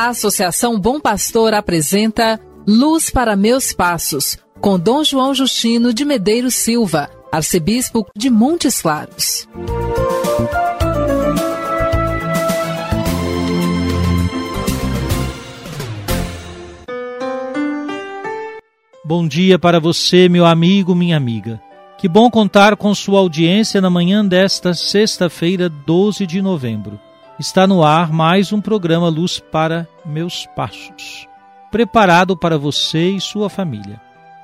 A Associação Bom Pastor apresenta Luz para Meus Passos, com Dom João Justino de Medeiros Silva, arcebispo de Montes Claros. Bom dia para você, meu amigo, minha amiga. Que bom contar com sua audiência na manhã desta sexta-feira, 12 de novembro. Está no ar mais um programa Luz para Meus Passos, preparado para você e sua família.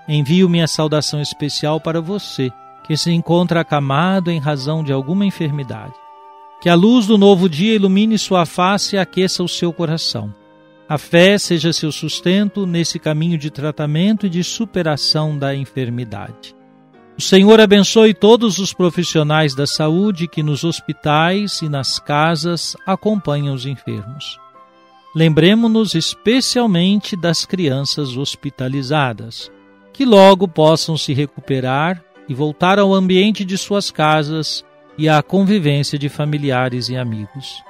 Envio minha saudação especial para você, que se encontra acamado em razão de alguma enfermidade. Que a luz do novo dia ilumine sua face e aqueça o seu coração a fé seja seu sustento nesse caminho de tratamento e de superação da enfermidade. O Senhor abençoe todos os profissionais da saúde que nos hospitais e nas casas acompanham os enfermos. Lembremos-nos especialmente das crianças hospitalizadas, que logo possam se recuperar e voltar ao ambiente de suas casas e à convivência de familiares e amigos.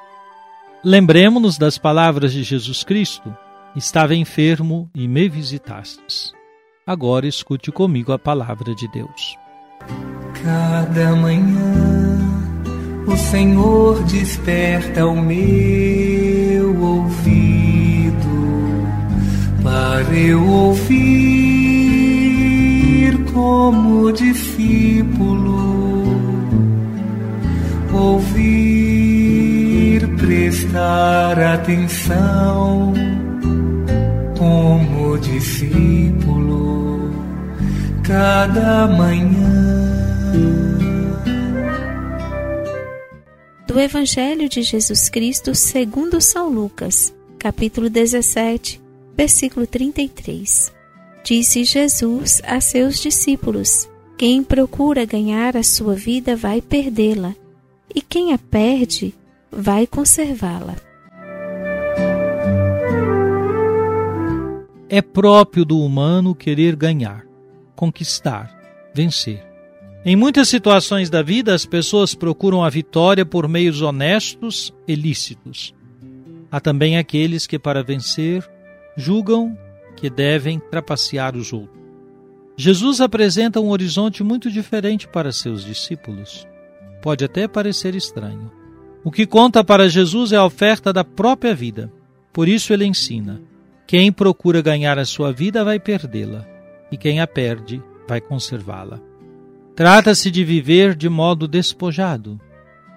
Lembremos-nos das palavras de Jesus Cristo: Estava enfermo e me visitastes. Agora escute comigo a palavra de Deus. Cada manhã o Senhor desperta o meu ouvido para eu ouvir como discípulo ouvir prestar atenção como discípulo cada manhã. Do Evangelho de Jesus Cristo segundo São Lucas, capítulo 17, versículo 33. Disse Jesus a seus discípulos: Quem procura ganhar a sua vida vai perdê-la, e quem a perde vai conservá-la. É próprio do humano querer ganhar, conquistar, vencer. Em muitas situações da vida, as pessoas procuram a vitória por meios honestos e lícitos. Há também aqueles que, para vencer, julgam que devem trapacear os outros. Jesus apresenta um horizonte muito diferente para seus discípulos. Pode até parecer estranho. O que conta para Jesus é a oferta da própria vida. Por isso ele ensina: quem procura ganhar a sua vida vai perdê-la, e quem a perde vai conservá-la. Trata-se de viver de modo despojado.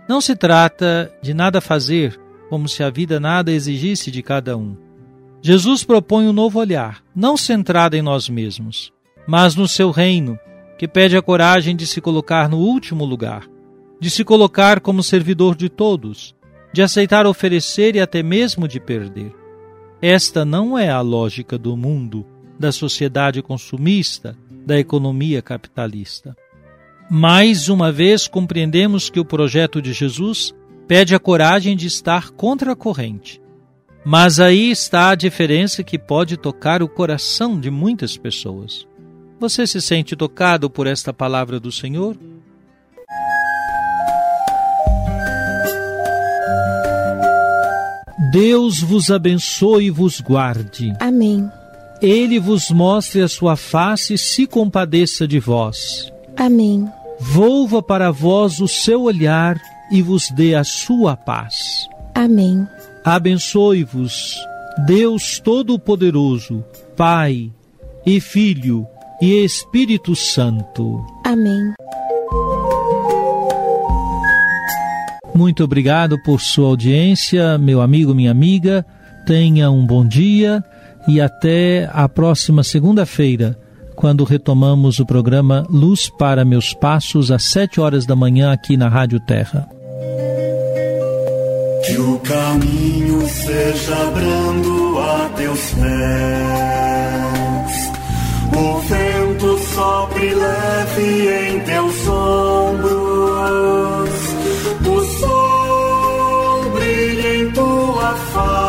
Não se trata de nada fazer, como se a vida nada exigisse de cada um. Jesus propõe um novo olhar, não centrado em nós mesmos, mas no seu reino, que pede a coragem de se colocar no último lugar de se colocar como servidor de todos, de aceitar oferecer e até mesmo de perder. Esta não é a lógica do mundo, da sociedade consumista, da economia capitalista. Mais uma vez compreendemos que o projeto de Jesus pede a coragem de estar contra a corrente. Mas aí está a diferença que pode tocar o coração de muitas pessoas. Você se sente tocado por esta palavra do Senhor? Deus vos abençoe e vos guarde. Amém. Ele vos mostre a sua face e se compadeça de vós. Amém. Volva para vós o seu olhar e vos dê a sua paz. Amém. Abençoe-vos, Deus Todo-Poderoso, Pai e Filho e Espírito Santo. Amém. Muito obrigado por sua audiência, meu amigo, minha amiga. Tenha um bom dia e até a próxima segunda-feira, quando retomamos o programa Luz para Meus Passos, às sete horas da manhã, aqui na Rádio Terra. Que o caminho seja brando a teus pés. O vento sopre leve em teus ombros, o sol brilha em tua face,